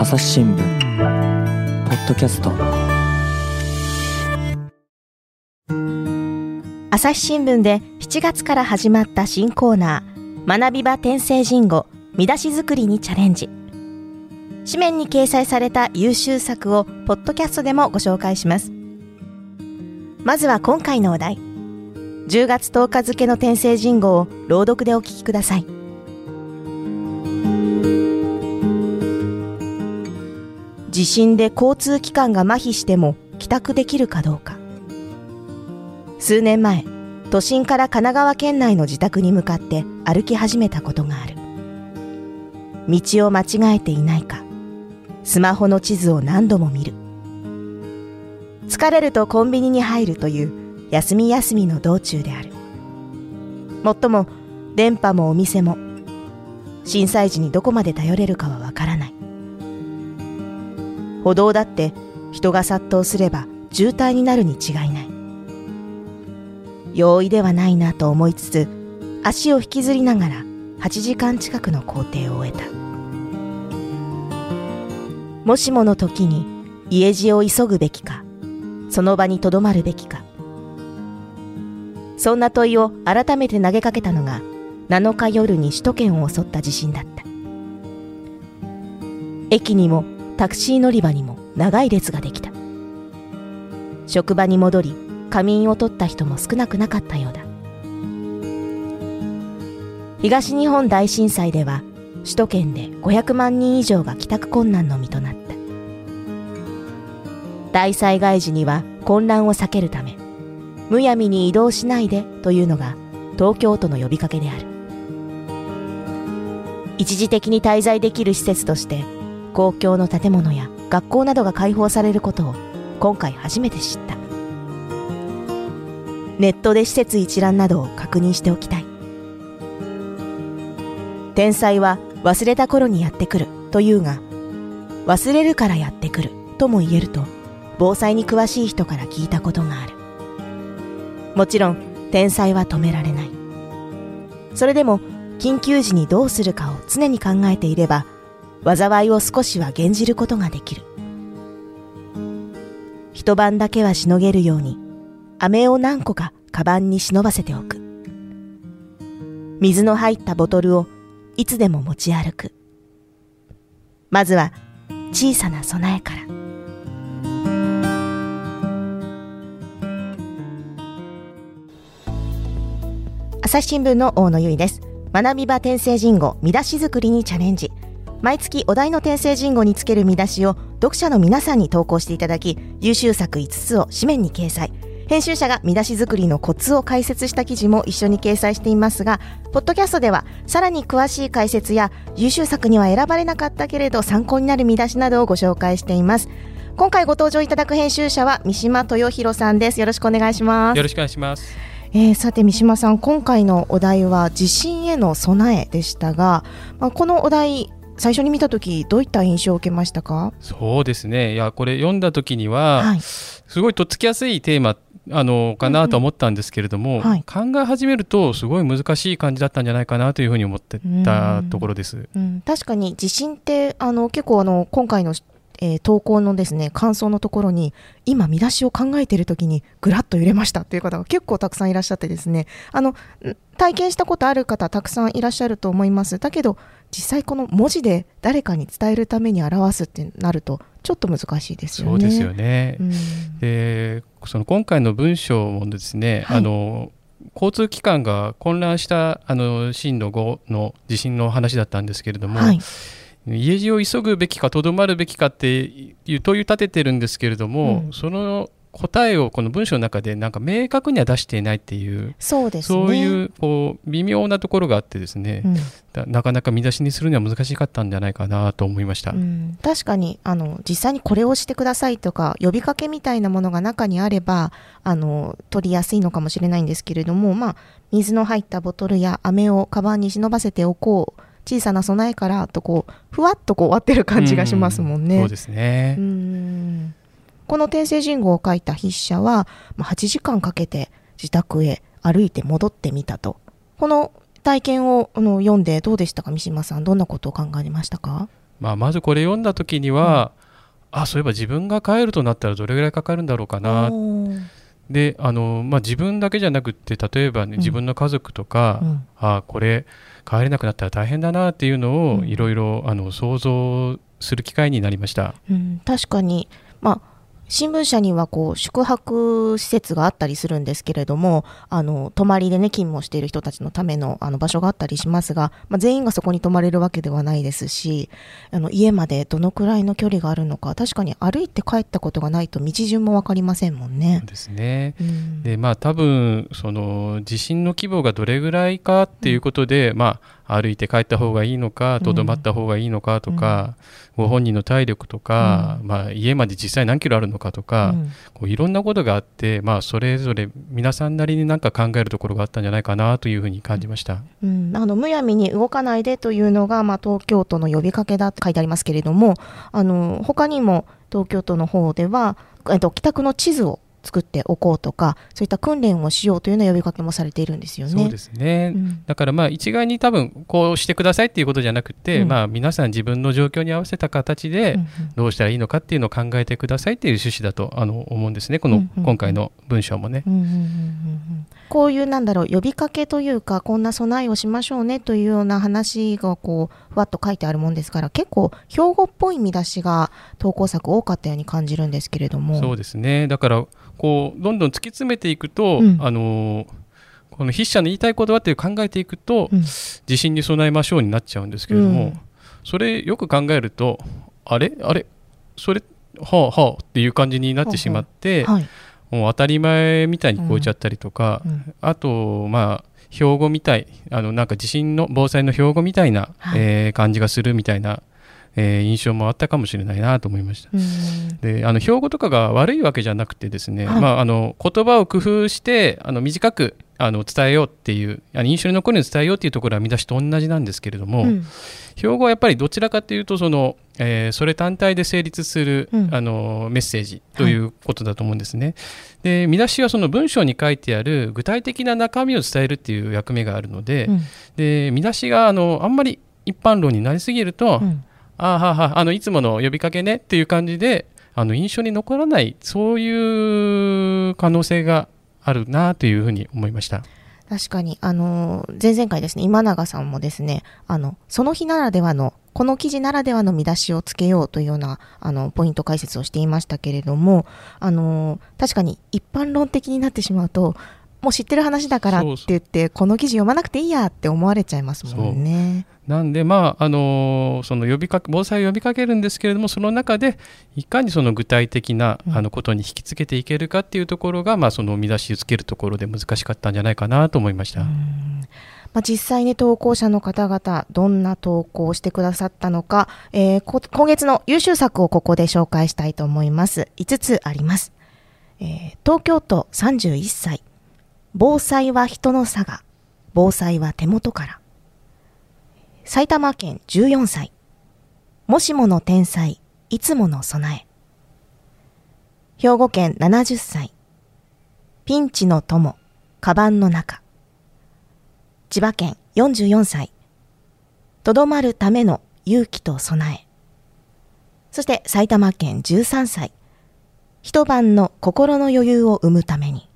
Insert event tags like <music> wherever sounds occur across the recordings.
朝日新聞ポッドキャスト。朝日新聞で7月から始まった新コーナー学び場転生人語見出し作りにチャレンジ。紙面に掲載された優秀作をポッドキャストでもご紹介します。まずは今回のお題。10月10日付の転生人語を朗読でお聞きください。地震で交通機関が麻痺しても帰宅できるかどうか。数年前都心から神奈川県内の自宅に向かって歩き始めたことがある。道を間違えていないか。スマホの地図を何度も見る。疲れるとコンビニに入るという休み休みの道中である。もっとも電波もお店も震災時にどこまで頼れるかはわからない。歩道だって人が殺到すれば渋滞になるに違いない。容易ではないなと思いつつ足を引きずりながら8時間近くの工程を終えた。もしもの時に家路を急ぐべきかその場にとどまるべきか。そんな問いを改めて投げかけたのが7日夜に首都圏を襲った地震だった。駅にもタクシー乗り場にも長い列ができた。職場に戻り仮眠を取った人も少なくなかったようだ。東日本大震災では首都圏で500万人以上が帰宅困難の身となった。大災害時には混乱を避けるためむやみに移動しないでというのが東京都の呼びかけである。一時的に滞在できる施設として公共の建物や学校などが開放されることを今回初めて知った。ネットで施設一覧などを確認しておきたい。天才は忘れた頃にやってくるというが忘れるからやってくるとも言えると防災に詳しい人から聞いたことがある。もちろん天才は止められない。それでも緊急時にどうするかを常に考えていれば災いを少しは減じることができる。一晩だけはしのげるように飴を何個かカバンに忍ばせておく。水の入ったボトルをいつでも持ち歩く。まずは小さな備えから。朝日新聞の大野由依です。学び場転生人語見出し作りにチャレンジ。毎月お題の転生人語につける見出しを読者の皆さんに投稿していただき優秀作5つを紙面に掲載編集者が見出し作りのコツを解説した記事も一緒に掲載していますが、ポッドキャストではさらに詳しい解説や優秀作には選ばれなかったけれど参考になる見出しなどをご紹介しています。今回ご登場いただく編集者は三島豊弘さんです。よろしくお願いします。よろしくお願いします。えー、さて三島さん今回のお題は地震への備えでしたが、まあ、このお題最初に見た時どういった印象を受けましたか？そうですね。いやこれ読んだ時には、はい、すごいとっつきやすいテーマあのかなと思ったんですけれども、うんうんはい、考え始めるとすごい難しい感じだったんじゃないかなというふうに思ってたところです。うん、確かに地震ってあの結構あの今回のえー、投稿のですね感想のところに今見出しを考えている時にぐらっと揺れましたという方が結構たくさんいらっしゃってですね。あの体験したことある方たくさんいらっしゃると思います。だけど実際この文字で誰かに伝えるために表すってなるとちょっと難しいですよね。そうですよね、うん、でその今回の文章もですね、はい、あの交通機関が混乱したあの震度5の地震の話だったんですけれども、はい、家路を急ぐべきかとどまるべきかっていう問いを立ててるんですけれども、うん、その答えをこの文章の中でなんか明確には出していないっていうそうです、ね、そういうこう微妙なところがあってですね、うん、なかなか見出しにするには難しかったんじゃないかなと思いました、うん、確かにあの実際にこれをしてくださいとか呼びかけみたいなものが中にあればあの取りやすいのかもしれないんですけれども、まあ、水の入ったボトルや飴をカバンに忍ばせておこう小さな備えからとこうふわっとこう終わってる感じがしますもんね。うん、そうですね。うん。この天聖人語を書いた筆者は、まあ、8時間かけて自宅へ歩いて戻ってみたと。この体験をあの読んでどうでしたか三島さん。どんなことを考えましたか？まあ、まずこれ読んだ時には、うん、あそういえば自分が帰るとなったらどれぐらいかかるんだろうかなであの、まあ、自分だけじゃなくて例えば、ね、自分の家族とか、うん、あこれ帰れなくなったら大変だなっていうのをいろいろ想像する機会になりました。うん、確かに、まあ新聞社にはこう宿泊施設があったりするんですけれども、あの泊まりでね勤務をしている人たちのためのあの場所があったりしますが、まあ、全員がそこに泊まれるわけではないですし、あの家までどのくらいの距離があるのか、確かに歩いて帰ったことがないと道順も分かりませんもんね。ですね。うん、でまあ多分その地震の規模がどれぐらいかっていうことで、うん、まあ歩いて帰った方がいいのかとどまった方がいいのかとか、ご本人の体力とか、まあ、家まで実際何キロあるのかとか、こういろんなことがあって、まあ、それぞれ皆さんなりに何か考えるところがあったんじゃないかなというふうに感じました、うん、あのむやみに動かないでというのが、まあ、東京都の呼びかけだって書いてありますけれどもあの他にも東京都の方では、えっと、帰宅の地図を作っておこうとかそういった訓練をしようというような呼びかけもされているんですよね。そうですね、うん、だからまあ一概に多分こうしてくださいっていうことじゃなくて、うん、まあ皆さん自分の状況に合わせた形でどうしたらいいのかっていうのを考えてくださいっていう趣旨だとあの思うんですね。この今回の文章もね。こういうなんだろう呼びかけというかこんな備えをしましょうねというような話がこうふわっと書いてあるもんですから結構標語っぽい見出しが投稿作多かったように感じるんですけれども。そうですね。だからこうどんどん突き詰めていくと、うん、あのこの筆者の言いたいことはって考えていくと、うん、地震に備えましょうになっちゃうんですけれども、うん、それよく考えるとあれ？あれ？それ？はあはあっていう感じになってしまって、はい、もう当たり前みたいに超えちゃったりとか、あとまあ標語みたいあのなんか地震の防災の標語みたいな、はい、えー、感じがするみたいなえー、印象もあったかもしれないなと思いました。であの標語とかが悪いわけじゃなくてですね、はい、まあ、あの言葉を工夫してあの短くあの伝えようっていうあの印象に残るように伝えようっていうところは見出しと同じなんですけれども、うん、標語はやっぱりどちらかというとその、えー、それ単体で成立する、うん、あのメッセージということだと思うんですね。はい、で見出しはその文章に書いてある具体的な中身を伝えるっていう役目があるのでうん、で見出しがあのあんまり一般論になりすぎると、あははあのいつもの呼びかけねっていう感じであの印象に残らないそういう可能性があるなというふうに思いました。確かに、あの、前々回ですね、今永さんもですね、あの、その日ならではの、この記事ならではの見出しをつけようというような、あの、ポイント解説をしていましたけれども、あの、確かに一般論的になってしまうと、もう知ってる話だからって言ってこの記事読まなくていいやって思われちゃいますもんね。なんで、まああのその呼びか防災を呼びかけるんですけれどもその中でいかにその具体的な、あのことに引きつけていけるかっていうところが、まあ、その見出しをつけるところで難しかったんじゃないかなと思いました。まあ、実際に投稿者の方々、どんな投稿をしてくださったのか、えー、今月の優秀作をここで紹介したいと思います。5つあります。えー、東京都31歳、防災は人の差が、防災は手元から。埼玉県14歳。もしもの天才、いつもの備え。兵庫県70歳。ピンチの友、カバンの中。千葉県44歳。とどまるための勇気と備え。そして埼玉県13歳。一晩の心の余裕を生むために。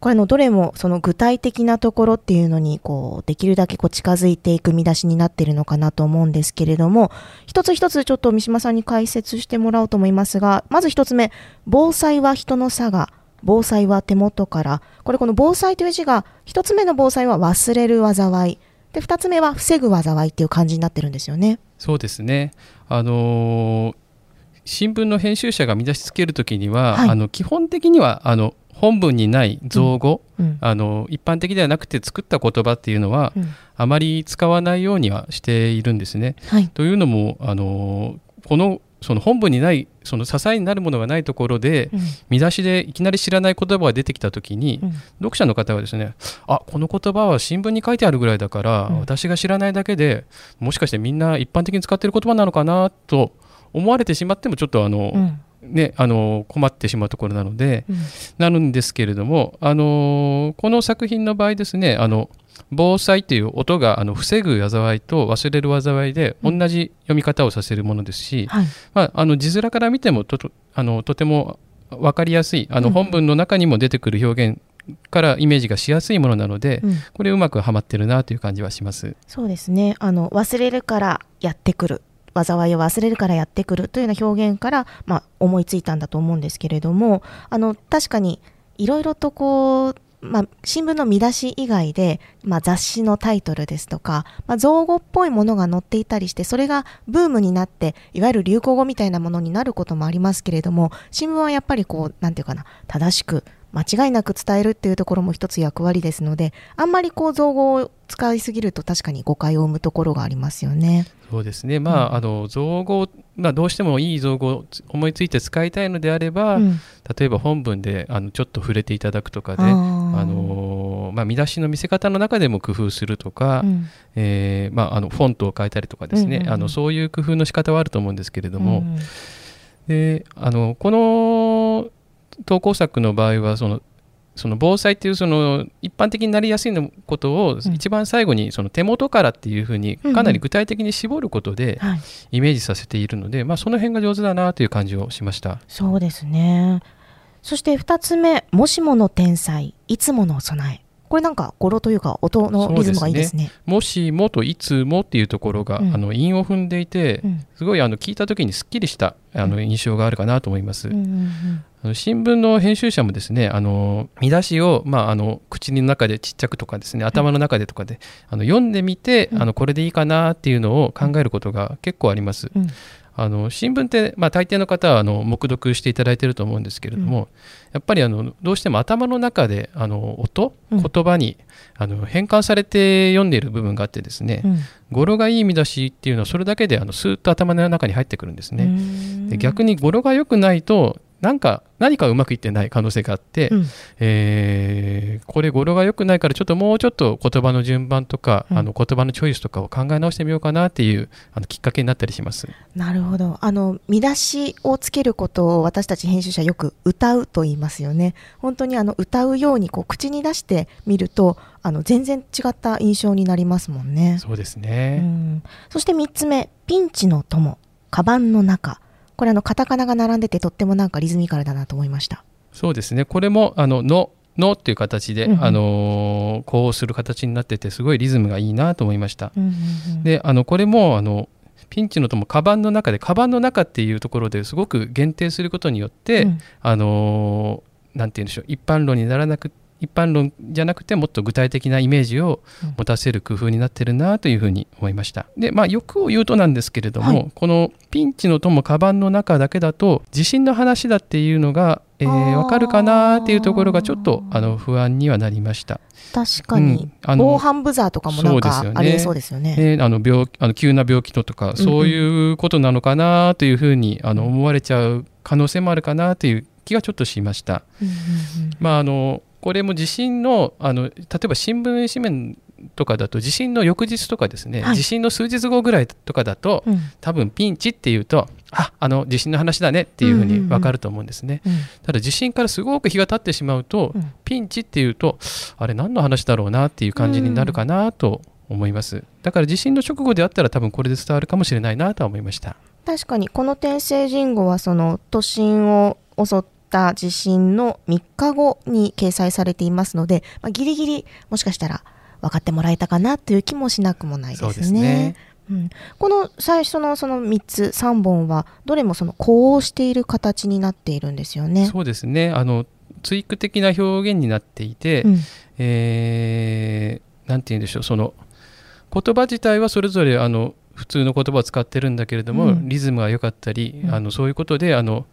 これのどれもその具体的なところっていうのにこうできるだけこう近づいていく見出しになっているのかなと思うんですけれども一つ一つちょっと三島さんに解説してもらおうと思いますがまず一つ目防災は人の差が防災は手元からこれこの防災という字が一つ目の防災は忘れる災い。で二つ目は防ぐ災いっていう感じになってるんですよね。そうですね。あのー新聞の編集者が見出しつけるときには、はい、あの基本的にはあの本文にない造語、うん。うん、あの一般的ではなくて作った言葉っていうのは、うん、あまり使わないようにはしているんですね。はい、というのもあのこのその本文にないその支えになるものがないところで、見出しでいきなり知らない言葉が出てきた時に、読者の方はですねあこの言葉は新聞に書いてあるぐらいだから、私が知らないだけでもしかしてみんな一般的に使っている言葉なのかなと思われてしまってもちょっとあの、ね、あの困ってしまうところなので、うん、なるんですけれども、あのこの作品の場合ですねあの防災という音があの防ぐ災いと忘れる災いで同じ読み方をさせるものですし、うんはい、まあ、あの字面から見てもとあのとても分かりやすいあの本文の中にも出てくる表現からイメージがしやすいものなので、うん、これうまくはまってるなという感じはします。そうですね。あの忘れるからやってくる災いを忘れるからやってくるというような表現から、まあ、思いついたんだと思うんですけれどもあの確かにいろいろとこうまあ、新聞の見出し以外で、まあ、雑誌のタイトルですとか、まあ、造語っぽいものが載っていたりしてそれがブームになっていわゆる流行語みたいなものになることもありますけれども新聞はやっぱりこうなんていうかな正しく間違いなく伝えるっていうところも一つ役割ですのであんまりこう造語を使いすぎると確かに誤解を生むところがありますよね。そうですね、まあ、うん、あの造語、まあ、どうしてもいい造語を思いついて使いたいのであれば、うん、例えば本文であのちょっと触れていただくとかで、あのまあ、見出しの見せ方の中でも工夫するとか、うん、えー、まあ、あのフォントを変えたりとかですね、うんうんうん、あのそういう工夫の仕方はあると思うんですけれども、うんうん、であのこの投稿作の場合はそのその防災っていうその一般的になりやすいことを一番最後にその手元からっていうふうにかなり具体的に絞ることでイメージさせているので、まあ、その辺が上手だなという感じをしました。そうですね。そして2つ目「もしもの天才いつもの備え」これなんか語呂というか音のリズムがいいですね。すね。もしもといつもっていうところが、うん、あの韻を踏んでいて、うん、すごいあの聞いた時にすっきりしたあの印象があるかなと思います。うんうんうん新聞の編集者もですねあの見出しを、まあ、あの口の中でちっちゃくとかですね頭の中でとかで、あの読んでみて、あのこれでいいかなっていうのを考えることが結構あります。あの新聞って、まあ、大抵の方はあの黙読していただいていると思うんですけれども、うん、やっぱりあのどうしても頭の中であの音、言葉に、あの変換されて読んでいる部分があってですね、うん、語呂がいい見出しっていうのはそれだけであのスーッと頭の中に入ってくるんですね。で逆に語呂が良くないとなんか何かうまくいってない可能性があって、うん、えー、これ語呂が良くないからちょっともうちょっと言葉の順番とか、うん、あの言葉のチョイスとかを考え直してみようかなっていうあのきっかけになったりします。なるほど。あの見出しをつけることを私たち編集者よく歌うと言いますよね。本当にあの歌うようにこう口に出してみるとあの全然違った印象になりますもんね。そうですね、うん、そして3つ目。ピンチの友。カバンの中これあのカタカナが並んでてとってもなんかリズミカルだなと思いました。そうですね。これもあのののっていう形で、うんうん、あのこうする形になっててすごいリズムがいいなと思いました、うんうんうん、であのこれもあのピンチのともカバンの中でカバンの中っていうところですごく限定することによって、うん、あのなんて言うんでしょう。一般論にならなく一般論じゃなくてもっと具体的なイメージを持たせる工夫になってるなというふうに思いました。でまあ欲を言うとなんですけれども、はい、このピンチの友カバンの中だけだと地震の話だっていうのが、えー、分かるかなっていうところがちょっとあの不安にはなりました。確かに、うん、防犯ブザーとかもなんかありそうですよね。ねあの病あの急な病気ととか、そういうことなのかなというふうにあの思われちゃう可能性もあるかなという気がちょっとしました。まああのこれも地震のあの例えば新聞紙面とかだと地震の翌日とかですね、はい、地震の数日後ぐらいとかだと、うん、多分ピンチっていうとああの地震の話だねっていうふうに分かると思うんですね、うん。うんうん、ただ地震からすごく日が経ってしまうと、うん、ピンチっていうとあれ何の話だろうなっていう感じになるかなと思います、だから地震の直後であったら多分これで伝わるかもしれないなとは思いました。確かにこの天聖人語はその都心を襲っった地震の3日後に掲載されていますので、まあ、ギリギリもしかしたら分かってもらえたかなという気もしなくもないですね。うん、この最初のその3つ3本はどれもその呼応している形になっているんですよね。そうですね。あの追句的な表現になっていて、うん、えー、なんて言うんでしょう。その言葉自体はそれぞれあの普通の言葉を使ってるんだけれども、うん、リズムが良かったり、あのそういうことであの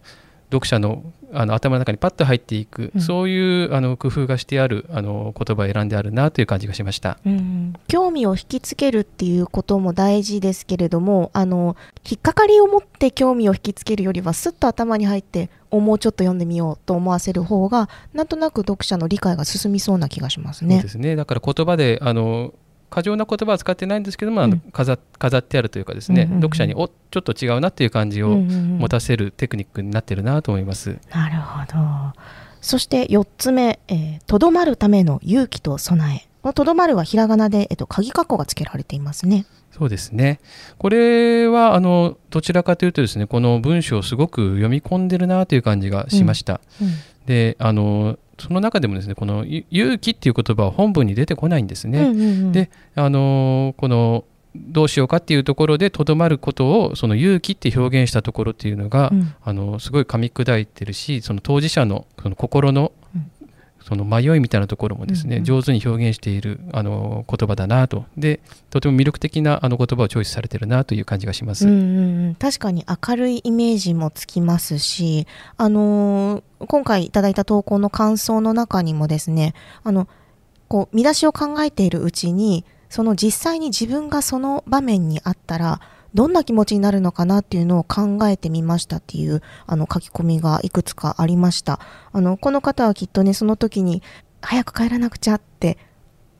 読者のあの頭の中にパッと入っていく、うん、そういうあの工夫がしてあるあの言葉を選んであるなという感じがしました、うん、興味を引きつけるっていうことも大事ですけれどもあの引っかかりを持って興味を引きつけるよりはすっと頭に入ってもうちょっと読んでみようと思わせる方がなんとなく読者の理解が進みそうな気がしますね。そうですね。だから言葉であの過剰な言葉は使ってないんですけども、あの飾飾ってあるというかですね、うんうんうん、読者におちょっと違うなっていう感じを持たせるテクニックになってるなと思います。うんうんうん、なるほどそして4つ目「と、ど、まるための勇気と備え」このとどまるはひらがなで、えっと、鍵括弧がつけられていますね。そうですね。これはあのどちらかというとですね、この文章をすごく読み込んでるなという感じがしました。うんうん、で、あのその中でもですね、この勇気っていう言葉は本文に出てこないんですね。うんうんうん、で、あのこのどうしようかっていうところでとどまることをその勇気って表現したところっていうのが、うん、あのすごい噛み砕いてるしその当事者のその心のその迷いみたいなところもですね、うんうん、上手に表現しているあの言葉だなと。でとても魅力的なあの言葉をチョイスされてるなという感じがします、うんうん、確かに明るいイメージもつきますし、あのー、今回いただいた投稿の感想の中にもですねあのこう見出しを考えているうちにその実際に自分がその場面にあったらどんな気持ちになるのかなっていうのを考えてみましたっていうあの書き込みがいくつかありました。あの、この方はきっとね、その時に早く帰らなくちゃって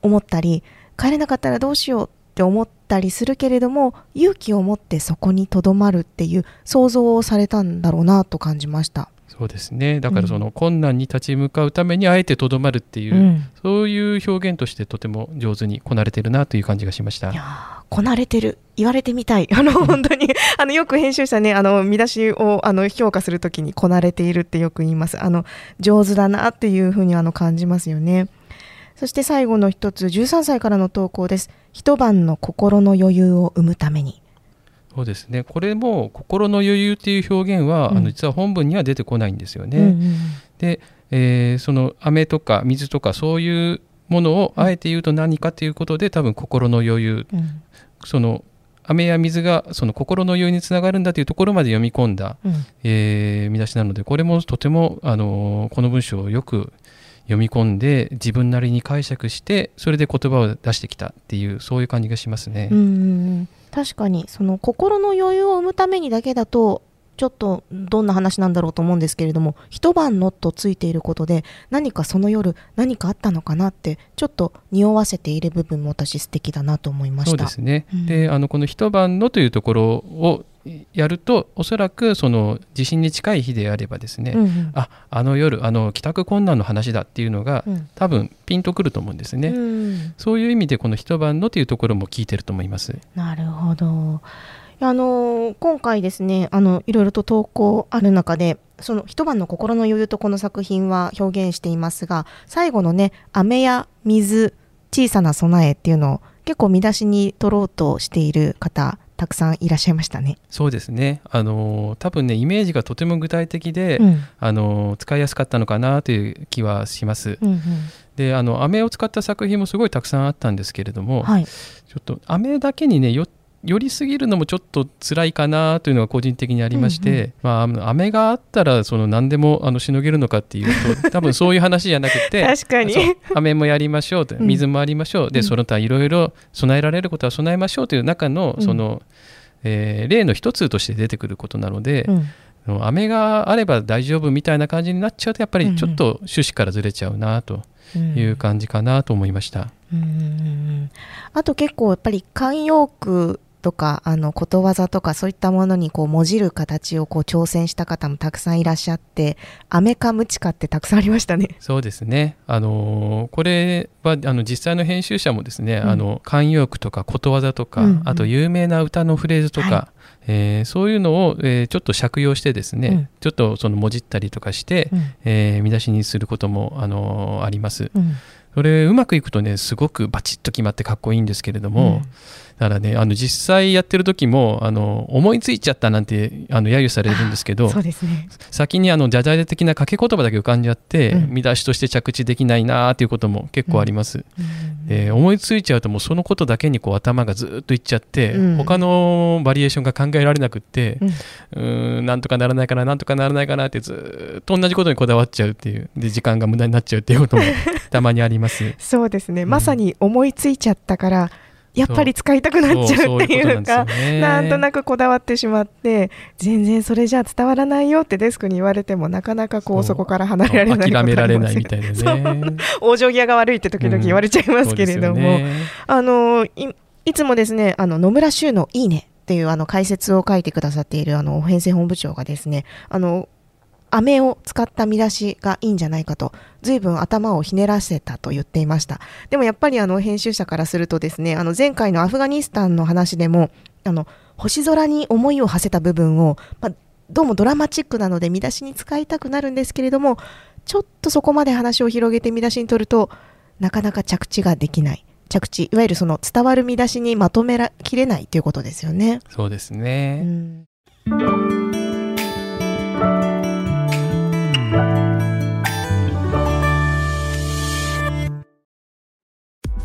思ったり、帰れなかったらどうしようって思ったりするけれども、勇気を持ってそこにとどまるっていう想像をされたんだろうなと感じました。そうですね。だからその困難に立ち向かうためにあえてとどまるっていう、うん、そういう表現としてとても上手にこなれてるなという感じがしました。いやこなれてる。言われてみたい。<laughs> あの本当に。あのよく編集者ねあの見出しをあの評価するときにこなれているってよく言います。あの上手だなっていうふうにあの感じますよね。そして最後の一つ13歳からの投稿です。一晩の心の余裕を生むためにそうですね。これも心の余裕っていう表現は、うん、あの実は本文には出てこないんですよね。うんうん、で、えー、その飴とか水とかそういうものをあえて言うと何かということで多分心の余裕、うん、その飴や水がその心の余裕につながるんだというところまで読み込んだ、うん、えー、見出しなのでこれもとても、あのー、この文章をよく読み込んで自分なりに解釈してそれで言葉を出してきたっていうそういう感じがしますね。うん確かにその心の余裕を生むためにだけだとちょっとどんな話なんだろうと思うんですけれども一晩のとついていることで何かその夜何かあったのかなってちょっと匂わせている部分も私素敵だなと思いました。そうですね、うん、であのこの一晩のというところをやるとおそらくその地震に近い日であればですね、うんうん、ああの夜あの帰宅困難の話だっていうのが、うん、多分ピンとくると思うんですね、うん、そういう意味でこの一晩のというところも聞いてると思います。なるほど。あの今回ですねあのいろいろと投稿ある中でその一晩の心の余裕とこの作品は表現していますが最後のね飴や水小さな備えっていうのを結構見出しに取ろうとしている方たくさんいらっしゃいましたね。そうですね。あの多分ねイメージがとても具体的で、うん、あの使いやすかったのかなという気はします。うんうん、で、あの飴を使った作品もすごいたくさんあったんですけれども、はい、ちょっと飴だけにねよ寄りすぎるのもちょっと辛いかなというのが個人的にありまして、うんうん、まあ、飴があったらその何でもあのしのげるのかっていうと <laughs> 多分そういう話じゃなくて <laughs> 確かに。飴もやりましょうと水もありましょう、うん、でその他いろいろ備えられることは備えましょうという中のその、うん、えー、例の一つとして出てくることなので、うん、飴があれば大丈夫みたいな感じになっちゃうとやっぱりちょっと趣旨からずれちゃうなと。いう感じかなと思いました、うん、あと結構やっぱり慣用句とかあのことわざとかそういったものにこうもじる形をこう挑戦した方もたくさんいらっしゃってアメかムチかってたくさんありましたね。そうですね。あのこれはあの実際の編集者もですね、うん、あの慣用句とかことわざとか、うんうん、あと有名な歌のフレーズとか、はい、えー、そういうのを、えー、ちょっと借用してですね、うん、ちょっとそのもじったりとかして、うん、えー、見出しにすることもあのあります。うんそれうまくいくとねすごくバチッと決まってかっこいいんですけれども、うん、だからねあの実際やってる時もあの思いついちゃったなんてあの揶揄されるんですけどそうですね、先にあのジャジャレ的な掛け言葉だけ浮かんじゃって、うん、見出しとして着地できないなっていうことも結構あります、うん、思いついちゃうともうそのことだけにこう頭がずっといっちゃって、うん、他のバリエーションが考えられなくって、うん、んなんとかならないかななんとかならないかなってずっと同じことにこだわっちゃうっていう。で時間が無駄になっちゃうっていうこともたまにありますそうですね、まさに思いついちゃったからやっぱり使いたくなっちゃうっていうかなんとなくこだわってしまって全然それじゃ伝わらないよってデスクに言われてもなかなかこうそこから離れられない諦められないみたいなね。往生際が悪いって時々言われちゃいますけれども、うん。ね、あのいいつもですねあの野村修の「いいね」っていうあの解説を書いてくださっているあの編成本部長がですねあの飴を使った見出しがいいんじゃないかと、随分頭をひねらせたと言っていました。でもやっぱりあの編集者からするとですね、あの前回のアフガニスタンの話でも、あの、星空に思いを馳せた部分を、まあ、どうもドラマチックなので見出しに使いたくなるんですけれども、ちょっとそこまで話を広げて見出しに取ると、なかなか着地ができない。着地、いわゆるその伝わる見出しにまとめらきれないということですよね。そうですね。うん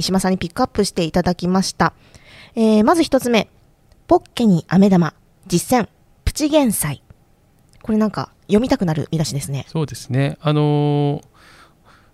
三島さんにピックアップしていただきました。えー、まず一つ目、ポッケに飴玉、実践、プチ減災。これなんか読みたくなる見出しですね。そうですね。あのー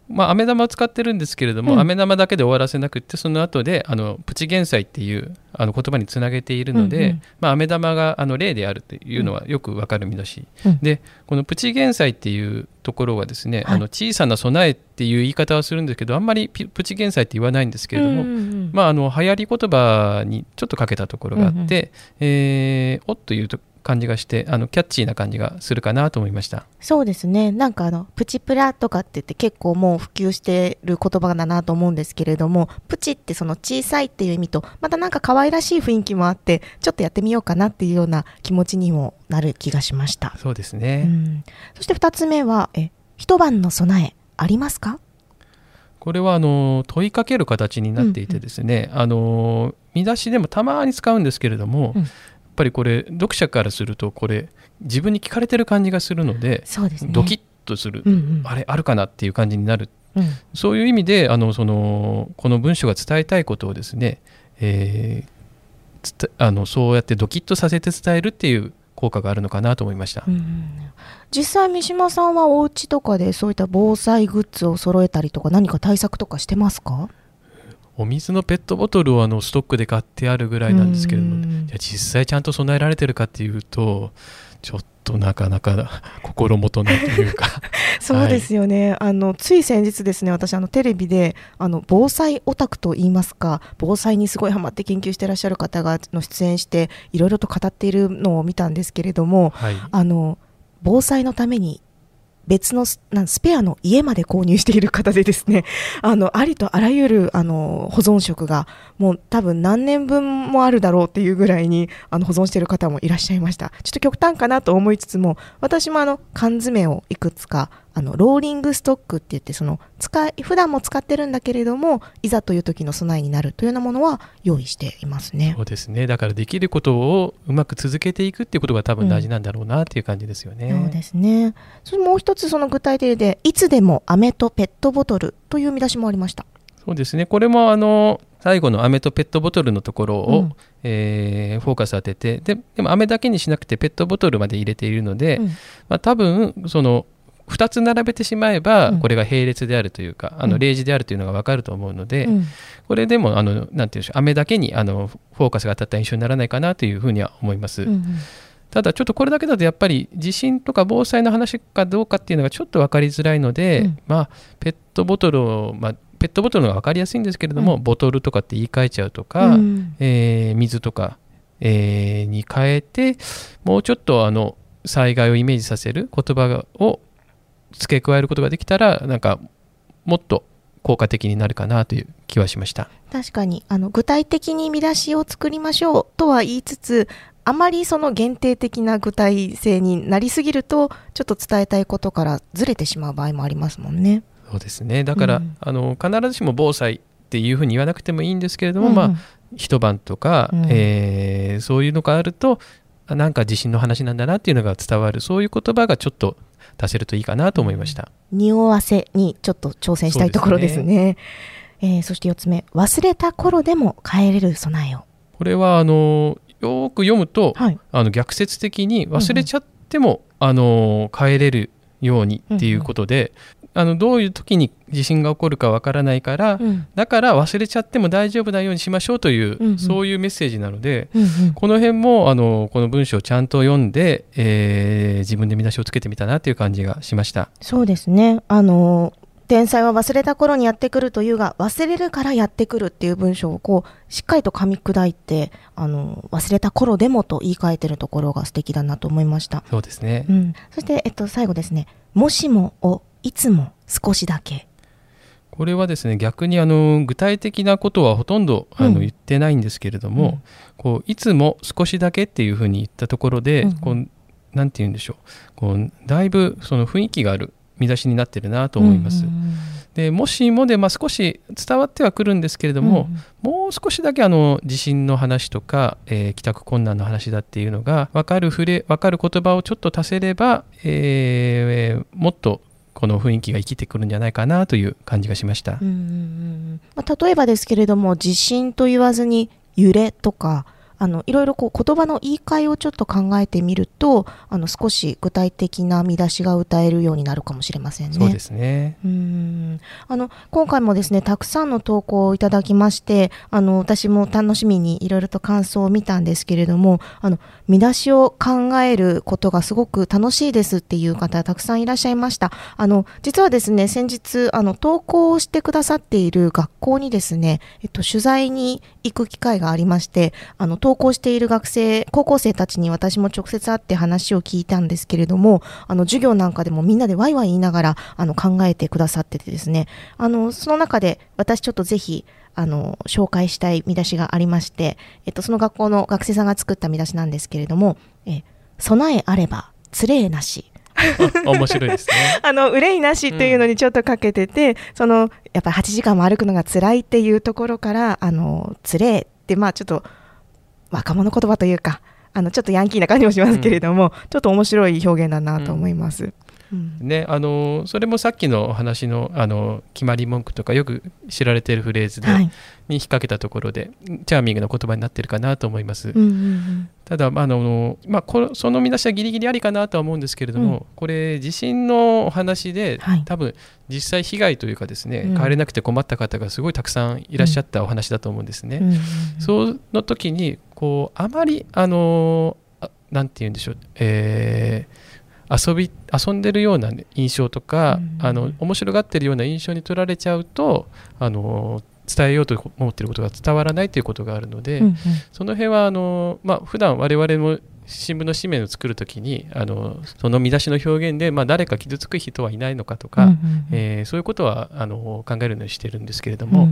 まあ、飴玉を使ってるんですけれども、うん、飴玉だけで終わらせなくてその後であのプチ減災っていうあの言葉につなげているので、うんうん、まあ、飴玉があの例であるというのはよくわかる見出し、うん、でこのプチ減災っていうところはですね、はい、あの小さな備えっていう言い方はするんですけどあんまりプチ減災って言わないんですけれども、うんうん、まあ、あの流行り言葉にちょっとかけたところがあって、うんうん、えー、おっというと感じがしてあのキャッチーな感じがするかなと思いました。そうですね。なんかあのプチプラとかって言って結構もう普及してる言葉だなと思うんですけれどもプチってその小さいっていう意味とまたなんか可愛らしい雰囲気もあってちょっとやってみようかなっていうような気持ちにもなる気がしました。そうですね、うん、そして2つ目はえ一晩の備えありますか？これはあの問いかける形になっていてですね、うんうん、あの見出しでもたまに使うんですけれども、うんぱりこれ読者からするとこれ自分に聞かれてる感じがするのでそうです、ね、ドキッとする、うんうん、あれあるかなっていう感じになる、うん、そういう意味であのそのこの文章が伝えたいことをですね、えー、あのそうやってドキッとさせて伝えるっていう効果があるのかなと思いました、うん、実際三島さんはお家とかでそういった防災グッズを揃えたりとか何か対策とかしてますか？お水のペットボトルをあのストックで買ってあるぐらいなんですけれども、じゃ実際ちゃんと備えられてるかっていうとちょっとなかなか心もとないというか。<laughs> そうですよね、はい、あのつい先日ですね私あのテレビであの防災オタクといいますか防災にすごいハマって研究してらっしゃる方がの出演していろいろと語っているのを見たんですけれども、はい、あの防災のために別のスペアの家まで購入している方でですね、<laughs> あの、ありとあらゆる、あの、保存食が、もう多分何年分もあるだろうっていうぐらいに、あの、保存している方もいらっしゃいました。ちょっと極端かなと思いつつも、私もあの、缶詰をいくつか、あのローリングストックって言ってその使い普段も使ってるんだけれどもいざという時の備えになるというようなものは用意していますね。そうですね。だからできることをうまく続けていくっていうことが多分大事なんだろうなっていう感じですよね、うん、そうですね。それもう一つその具体的でいつでも飴とペットボトルという見出しもありました。そうですね。これもあの最後の飴とペットボトルのところを、うん、えー、フォーカス当ててででも飴だけにしなくてペットボトルまで入れているので、うん、まあ、多分その2つ並べてしまえばこれが並列であるというか、うん、あの例示であるというのが分かると思うので、うん、これでもあのなんていうんでしょう雨だけにあのフォーカスが当たった印象にならないかなというふうには思います。うんうん。ただちょっとこれだけだとやっぱり地震とか防災の話かどうかっていうのがちょっと分かりづらいので、うん、まあペットボトルを、まあ、ペットボトルのが分かりやすいんですけれども、うん、ボトルとかって言い換えちゃうとか、うん、えー、水とか、えー、に変えてもうちょっとあの災害をイメージさせる言葉を付け加えることができたらなんかもっと効果的になるかなという気はしました。確かに。あの具体的に見出しを作りましょうとは言いつつあまりその限定的な具体性になりすぎるとちょっと伝えたいことからずれてしまう場合もありますもんね。そうですね。だから、うん、あの必ずしも防災っていうふうに言わなくてもいいんですけれども、うん、まあ、一晩とか、うん。えーそういうのがあるとあなんか地震の話なんだなっていうのが伝わるそういう言葉がちょっと足せるといいかなと思いました。匂わせにちょっと挑戦したいところですね。えーそして4つ目、忘れた頃でも帰れる備えを。これはあのよーく読むと、はい。あの逆説的に忘れちゃっても、あの帰れるようにっていうことで、あのどういう時に地震が起こるかわからないから、うんだから忘れちゃっても大丈夫なようにしましょうという、うんうんそういうメッセージなのでうんうんこの辺もあのこの文章をちゃんと読んで、えー自分で見出しをつけてみたなという感じがしました。そうですね。あのー天才は忘れた頃にやってくるというが、忘れるからやってくるっていう文章をこう、しっかりと噛み砕いて、あのー忘れた頃でもと言い換えてるところが素敵だなと思いました。そうですね、うん。そして、えっと、最後ですね。もしもをいつも少しだけ。これはですね逆にあの具体的なことはほとんどあの、うん言ってないんですけれども、うん。こういつも少しだけっていうふうに言ったところで、うんうん。こうなんて言うんでしょう。こうだいぶその雰囲気がある見出しになってるなと思います。うんうんでもしもで、まあ、少し伝わってはくるんですけれどうんも、もう少しだけあの地震の話とか、えー帰宅困難の話だっていうのが分かる触れ分かる言葉をちょっと足せれば、えーもっとこの雰囲気が生きてくるんじゃないかなという感じがしました。うんうんうんまあ、例えばですけれども地震と言わずに揺れとかあのいろいろこう言葉の言い換えをちょっと考えてみるとあの少し具体的な見出しが歌えるようになるかもしれませんね。そうですね。うーんあの今回もですねたくさんの投稿をいただきましてあの私も楽しみにいろいろと感想を見たんですけれどもあの見出しを考えることがすごく楽しいですっていう方たくさんいらっしゃいましたあの実はですね先日あの投稿をしてくださっている学校にですね、えっと、取材に行く機会がありましてあの投稿している学生高校生たちに私も直接会って話を聞いたんですけれどもあの授業なんかでもみんなでワイワイ言いながらあの考えてくださっててですねあのその中で私ちょっとぜひあの紹介したい見出しがありまして、えっと、その学校の学生さんが作った見出しなんですけれども「え備えあればつれえなし」あ面白いですね。<laughs> あの憂いなしっていうのにちょっとかけてて、そのやっぱり8時間も歩くのが辛いっていうところからあのつれえってまあちょっと若者言葉というかあのちょっとヤンキーな感じもしますけれども、ちょっと面白い表現だなと思います。うんね、あのそれもさっきの話のあの決まり文句とかよく知られているフレーズで、はい。に引っ掛けたところでチャーミングな言葉になってるかなと思います。うんうんうんただ、まああのまあ、このその見出しはギリギリありかなとは思うんですけれども、うん。これ地震のお話で、はい。多分実際被害というかですね、うん。帰れなくて困った方がすごいたくさんいらっしゃったお話だと思うんですね。うんうんその時にこうあまりあのあなんて言うんでしょう、えー遊び遊んでるような印象とか、うん。あの面白がってるような印象に取られちゃうとあの伝えようと思っていることが伝わらないということがあるので、うんうん。その辺はあの、まあ普段我々も新聞の紙面を作るときにあのその見出しの表現で、まあ、誰か傷つく人はいないのかとか、うんうんうん。えーそういうことはあの考えるようにしてるんですけれども、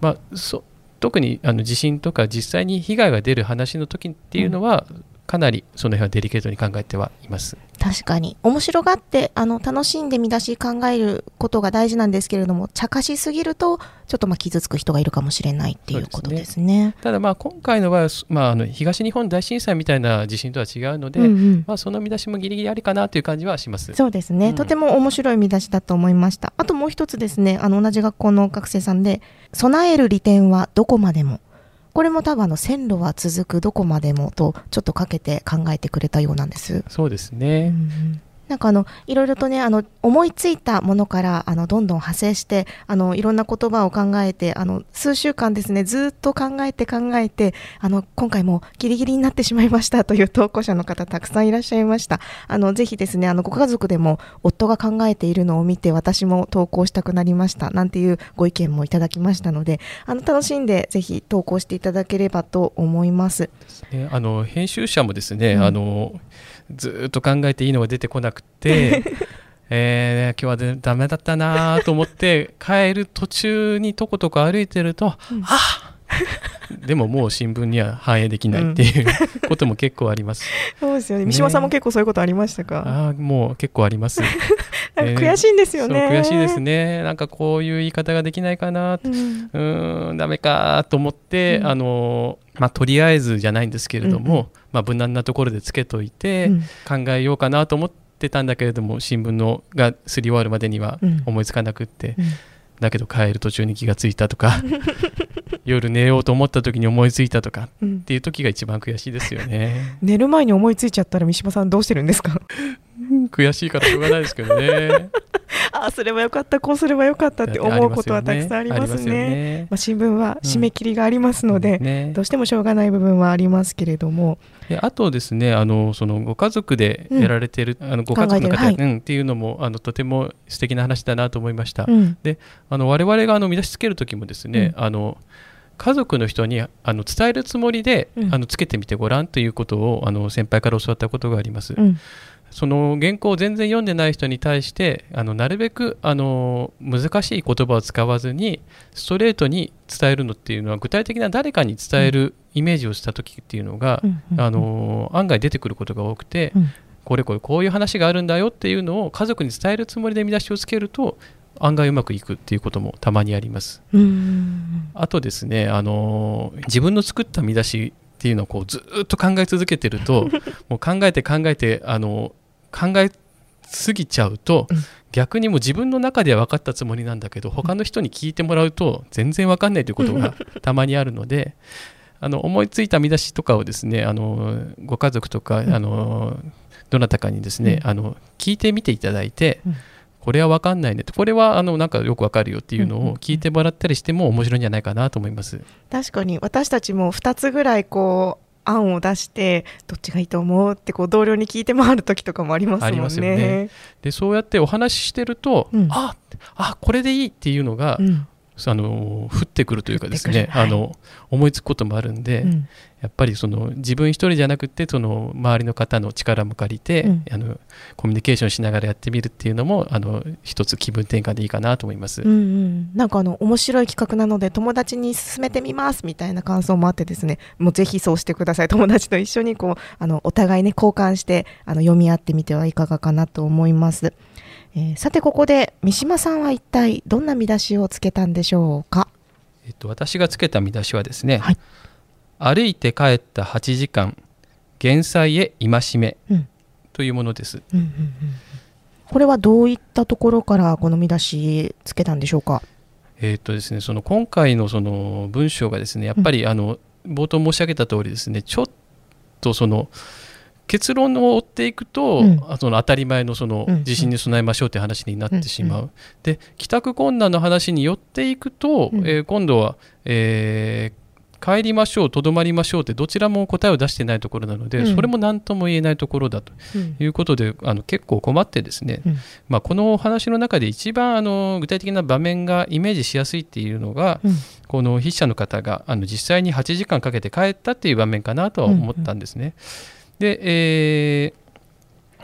まあ、そ特にあの地震とか実際に被害が出る話の時っていうのは、かなりその辺はデリケートに考えてはいます。確かに。面白がってあの楽しんで見出し考えることが大事なんですけれども茶化しすぎるとちょっとまあ傷つく人がいるかもしれないっていうことですね。ただまあ今回のは、まあ、あの東日本大震災みたいな地震とは違うので、うんうん。まあ、その見出しもギリギリありかなという感じはします。そうですね、うん。とても面白い見出しだと思いました。あともう一つですね。あの同じ学校の学生さんで備える利点はどこまでもこれも多分あの線路は続くどこまでもとちょっとかけて考えてくれたようなんです。そうですね、なんかあのいろいろとねあの思いついたものからあのどんどん派生してあのいろんな言葉を考えてあの数週間ですねずっと考えて考えてあの今回もギリギリになってしまいましたという投稿者の方たくさんいらっしゃいました。あのぜひですねあのご家族でも夫が考えているのを見て私も投稿したくなりましたなんていうご意見もいただきましたのであの楽しんでぜひ投稿していただければと思います。ね。あの編集者もですね、うん。あのずーっと考えていいのが出てこなくて <laughs> えー今日はでダメだったなと思って <laughs> 帰る途中にとことこ歩いてると、うんあ <laughs> でももう新聞には反映できないっていうことも結構あります。そうですよね。三島さんも結構そういうことありましたか？ああ、もう結構あります。悔しいんですよね、悔しいですね。なんかこういう言い方ができないかな、うん、うんダメかと思って、うん、あのまあとりあえずじゃないんですけれども、うんまあ無難なところでつけといて、考えようかなと思ってたんだけれども、新聞のがすり終わるまでには思いつかなくって。だけど帰る途中に気がついたとか <laughs> 夜寝ようと思った時に思いついたとかっていう時が一番悔しいですよね、寝る前に思いついちゃったら三島さんどうしてるんですか？<laughs> 悔しいからしょうがないですけどね。<laughs> ああすればよかったこうすればよかったって思うことはたくさんありますね、ね、まあ、新聞は締め切りがありますので、うん。ね、どうしてもしょうがない部分はありますけれども。あとですねあのそのご家族でやられてる、うん、あのご家族の方、はい、うん、っていうのもあのとても素敵な話だなと思いました、うん、であの我々があの見出しつける時もですね、あの家族の人にあの伝えるつもりで、あのつけてみてごらんということをあの先輩から教わったことがあります。その原稿を全然読んでない人に対してあのなるべくあの難しい言葉を使わずにストレートに伝えるのっていうのは具体的な誰かに伝えるイメージをした時っていうのが、あの案外出てくることが多くて、これこれこういう話があるんだよっていうのを家族に伝えるつもりで見出しをつけると案外うまくいくっていうこともたまにあります。あとですねあの自分の作った見出しっていうのをこうずっと考え続けてると <laughs> もう考えて考えてあの考えすぎちゃうと、うん、逆にもう自分の中では分かったつもりなんだけど他の人に聞いてもらうと全然分かんないということが <laughs> たまにあるのであの思いついた見出しとかをですねあのご家族とか、うん、あのどなたかにですね、うん、あの聞いてみていただいて、これは分かんないねこれはあのなんかよく分かるよっていうのを聞いてもらったりしても面白いんじゃないかなと思います。確かに私たちも2つぐらいこう案を出してどっちがいいと思うってこう同僚に聞いて回る時とかもありますもんね。ね。でそうやってお話ししてると、うん、ああこれでいいっていうのが、うん、あの降ってくるというかですね、はい、あの思いつくこともあるんで、うん、やっぱりその自分一人じゃなくてその周りの方の力も借りて、うん、あのコミュニケーションしながらやってみるっていうのもあの一つ気分転換でいいかなと思います、うんうん、なんかあの面白い企画なので友達に勧めてみますみたいな感想もあってですねもうぜひそうしてください。友達と一緒にこうあのお互いね交換してあの読み合ってみてはいかがかなと思います。えー、さてここで三島さんは一体どんな見出しをつけたんでしょうか、えっと、私がつけた見出しはですね、はい、歩いて帰った8時間減災へ戒め、うん、というものです、うんうんうん、これはどういったところからこの見出しつけたんでしょうか？えっとですね、その今回のその文章がですねやっぱりあの冒頭申し上げた通りですねちょっとその結論を追っていくと、うん、その当たり前のその地震に備えましょうという話になってしまう、うんうん、で帰宅困難の話に寄っていくと、うん、えー、今度は、えー、帰りましょうとどまりましょうってどちらも答えを出してないところなので、うん、それも何とも言えないところだということで、あの結構困ってですね、まあ、このお話の中で一番あの具体的な場面がイメージしやすいっていうのが、この筆者の方があの実際に8時間かけて帰ったっていう場面かなとは思ったんですね。で、えー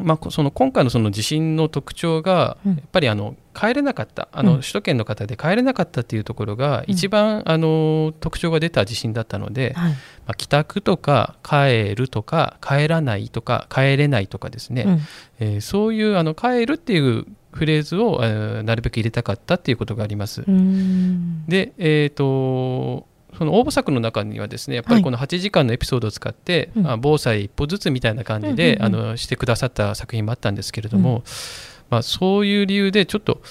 まあ、その今回のその地震の特徴が、やっぱりあの帰れなかった。あの首都圏の方で帰れなかったっていうところが、一番あの特徴が出た地震だったので、まあ、帰宅とか帰るとか帰らないとか帰れないとかですね、うん、えー、そういうあの帰るっていうフレーズを、えー、なるべく入れたかったっていうことがあります。で、えーとその応募作の中にはですねやっぱりこの8時間のエピソードを使って、はい、防災一歩ずつみたいな感じで、あのしてくださった作品もあったんですけれども、うん、まあ、そういう理由でちょっと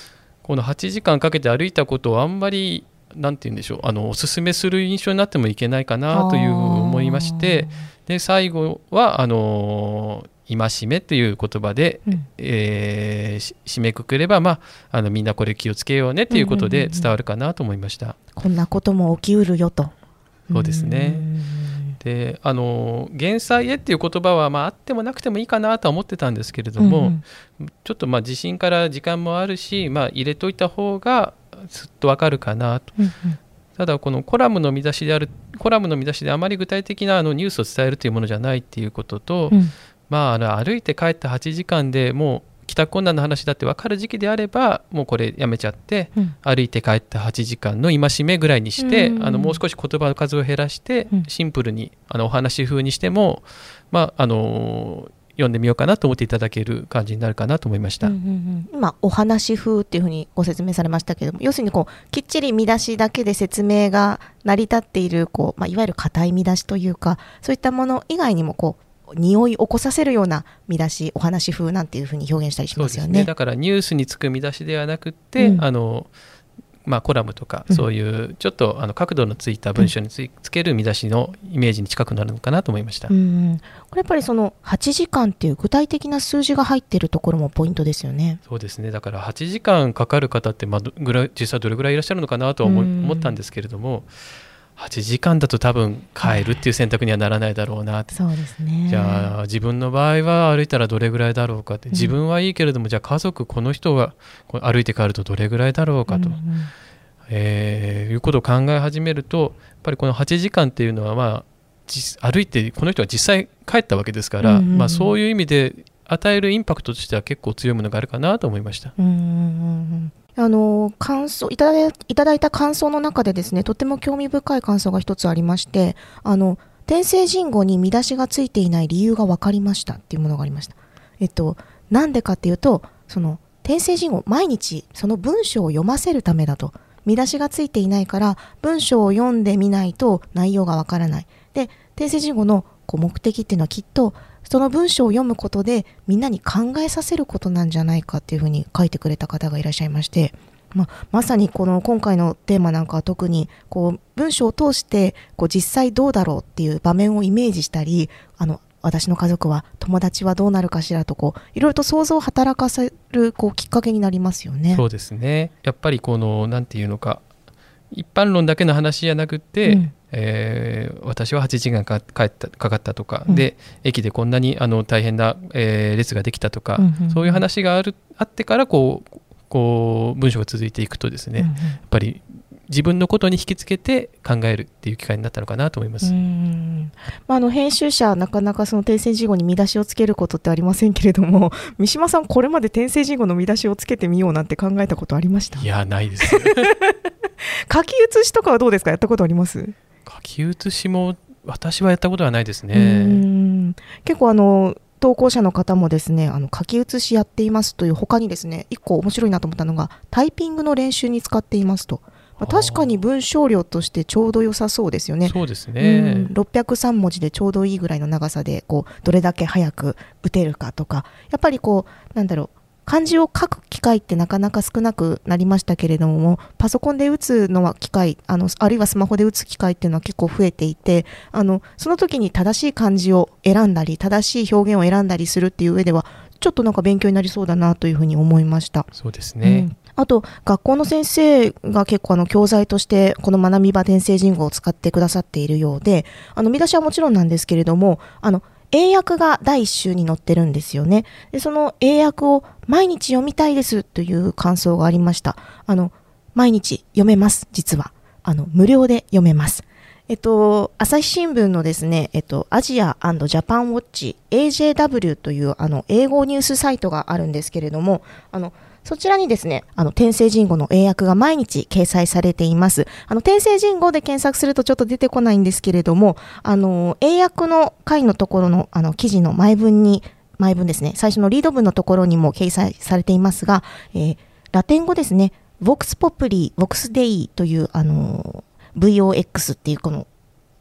この8時間かけて歩いたことをあんまりなんて言うんでしょうあのおすすめする印象になってもいけないかなという思いましてで最後はあの戒めという言葉で、うん、えー、締めくくれば、まあ、あのみんなこれ気をつけようねということで伝わるかなと思いました。こんなことも起きうるよと。そうですね。であの減災へっていう言葉は、まあ、あってもなくてもいいかなとは思ってたんですけれども、うんうん、ちょっとまあ地震から時間もあるし、まあ、入れといた方がすっとわかるかなと。うんうんただこのコラムの見出しであるコラムの見出しであまり具体的なあのニュースを伝えるというものじゃないっていうことと、うん、まあ、あの歩いて帰った8時間でもう帰宅困難の話だって分かる時期であればもうこれやめちゃって、うん、歩いて帰った8時間の戒めぐらいにして、うん、あのもう少し言葉の数を減らして、うん、シンプルにあのお話風にしても、まああの読んでみようかなと思っていただける感じになるかなと思いました、うんうんうん、今お話風っていうふうにご説明されましたけれども要するにこうきっちり見出しだけで説明が成り立っているこう、まあ、いわゆる硬い見出しというかそういったもの以外にもこう匂い起こさせるような見出しお話風なんていうふうに表現したりしますよね、ね、だからニュースにつく見出しではなくて、うん、あのまあ、コラムとか、そういうちょっとあの角度のついた文章につつける見出しのイメージに近くなるのかなと思いました、うん、これやっぱりその8時間っていう具体的な数字が入っているところもポイントですよね。そうですね。だから8時間かかる方って、まあ、ぐら実際どれぐらいいらっしゃるのかなと思,、思ったんですけれども、8時間だと多分帰るっていう選択にはならないだろうなって、そうですね。じゃあ自分の場合は歩いたらどれぐらいだろうかって。自分はいいけれども、じゃあ家族この人が歩いて帰るとどれぐらいだろうかと、うんうん、えー、いうことを考え始めるとやっぱりこの8時間っていうのはまあ歩いてこの人は実際帰ったわけですから、うんうん、まあ、そういう意味で与えるインパクトとしては結構強いものがあるかなと思いました。うんうんうんあの感想いただいただいた感想の中でですねとても興味深い感想が一つありましてあの天聖人語に見出しがついていない理由が分かりましたっていうものがありました。えっとなんでかっていうとその天聖人語毎日その文章を読ませるためだと見出しがついていないから文章を読んでみないと内容がわからない。で天聖人語のこう目的っていうのはきっとその文章を読むことでみんなに考えさせることなんじゃないかっていうふうに書いてくれた方がいらっしゃいまして、まあ、まさにこの今回のテーマなんかは特にこう文章を通してこう実際どうだろうっていう場面をイメージしたりあの私の家族は友達はどうなるかしらとこういろいろと想像を働かせるこうきっかけになりますよね。そうですねやっぱりこのなんていうのか一般論だけの話じゃなくて、うん、えー、私は8時間かかったかかったとか、うん、で駅でこんなにあの大変な、えー、列ができたとか、うんうん、そういう話があるあってからこうこう文章が続いていくとですね、うんうん、やっぱり自分のことに引きつけて考えるっていう機会になったのかなと思います。まあ、あの編集者なかなかその訂正事語に見出しをつけることってありませんけれども <laughs> 三島さんこれまで訂正事語の見出しをつけてみようなんて考えたことありました？いやないです書き写しとかはどうですか？やったことあります？書き写しも私はやったことはないですね。結構あの投稿者の方もですねあの書き写しやっていますという他にですね一個面白いなと思ったのがタイピングの練習に使っていますと。まあ、確かに文章量としてちょうど良さそうですよね。そうですね。うん、603文字でちょうどいいぐらいの長さでこうどれだけ早く打てるかとかやっぱりこうなんだろう漢字を書く機会ってなかなか少なくなりましたけれどもパソコンで打つのは機会あのあるいはスマホで打つ機会っていうのは結構増えていてあのその時に正しい漢字を選んだり正しい表現を選んだりするっていう上ではちょっとなんか勉強になりそうだなというふうに思いました。そうですね、うん。あと、学校の先生が結構あの教材としてこの学び場転生人語を使ってくださっているようで、あの見出しはもちろんなんですけれども、あの英訳が第1週に載ってるんですよね。で、その英訳を毎日読みたいですという感想がありました。あの、毎日読めます、実は。あの、無料で読めます。えっと、朝日新聞のですね、えっと、アジアジャパンウォッチ AJW というあの英語ニュースサイトがあるんですけれども、あの、そちらにですね、あの、天聖人語の英訳が毎日掲載されています。あの、天聖人語で検索するとちょっと出てこないんですけれども、あの、英訳の回のところの、あの、記事の前文に、前文ですね、最初のリード文のところにも掲載されていますが、えー、ラテン語ですね、Vox Populi、Vox Dei という、あの、VOX っていうこの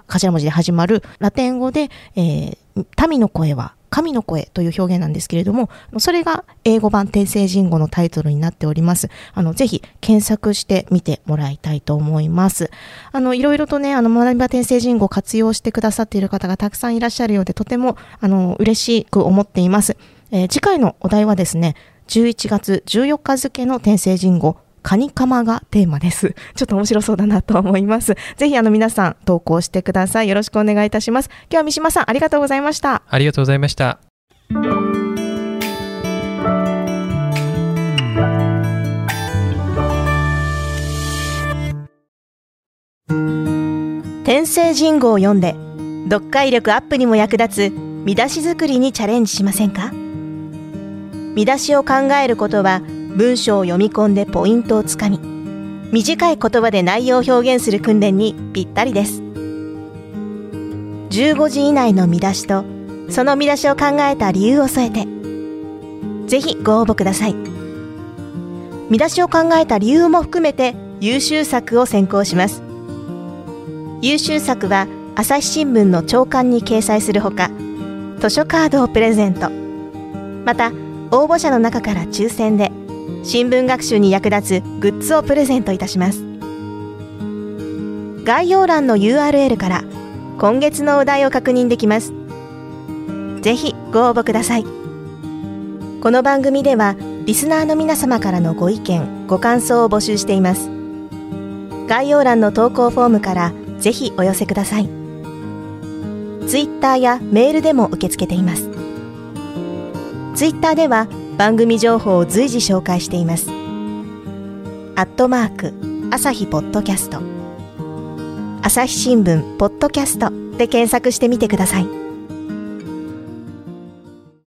頭文字で始まるラテン語で、えー、民の声は神の声という表現なんですけれども、それが英語版天聖人語のタイトルになっております。あの、ぜひ検索してみてもらいたいと思います。あの、いろいろとね、あの、学び場天聖人語を活用してくださっている方がたくさんいらっしゃるようで、とても、あの、嬉しく思っています。えー、次回のお題はですね、11月14日付の天聖人語、カニカマがテーマです。ちょっと面白そうだなと思います。ぜひあの皆さん投稿してください。よろしくお願いいたします。今日は三島さんありがとうございました。ありがとうございました。天聖人語を読んで読解力アップにも役立つ見出し作りにチャレンジしませんか？見出しを考えることは文章を読み込んでポイントをつかみ短い言葉で内容を表現する訓練にぴったりです。15字以内の見出しとその見出しを考えた理由を添えてぜひご応募ください。見出しを考えた理由も含めて優秀作を選考します。優秀作は朝日新聞の朝刊に掲載するほか図書カードをプレゼント。また応募者の中から抽選で新聞学習に役立つグッズをプレゼントいたします。概要欄の URL から今月のお題を確認できます。ぜひご応募ください。この番組ではリスナーの皆様からのご意見ご感想を募集しています。概要欄の投稿フォームからぜひお寄せください。ツイッターやメールでも受け付けています。ツイッターでは番組情報を随時紹介しています。アットマーク朝日ポッドキャスト。朝日新聞ポッドキャストで検索してみてください。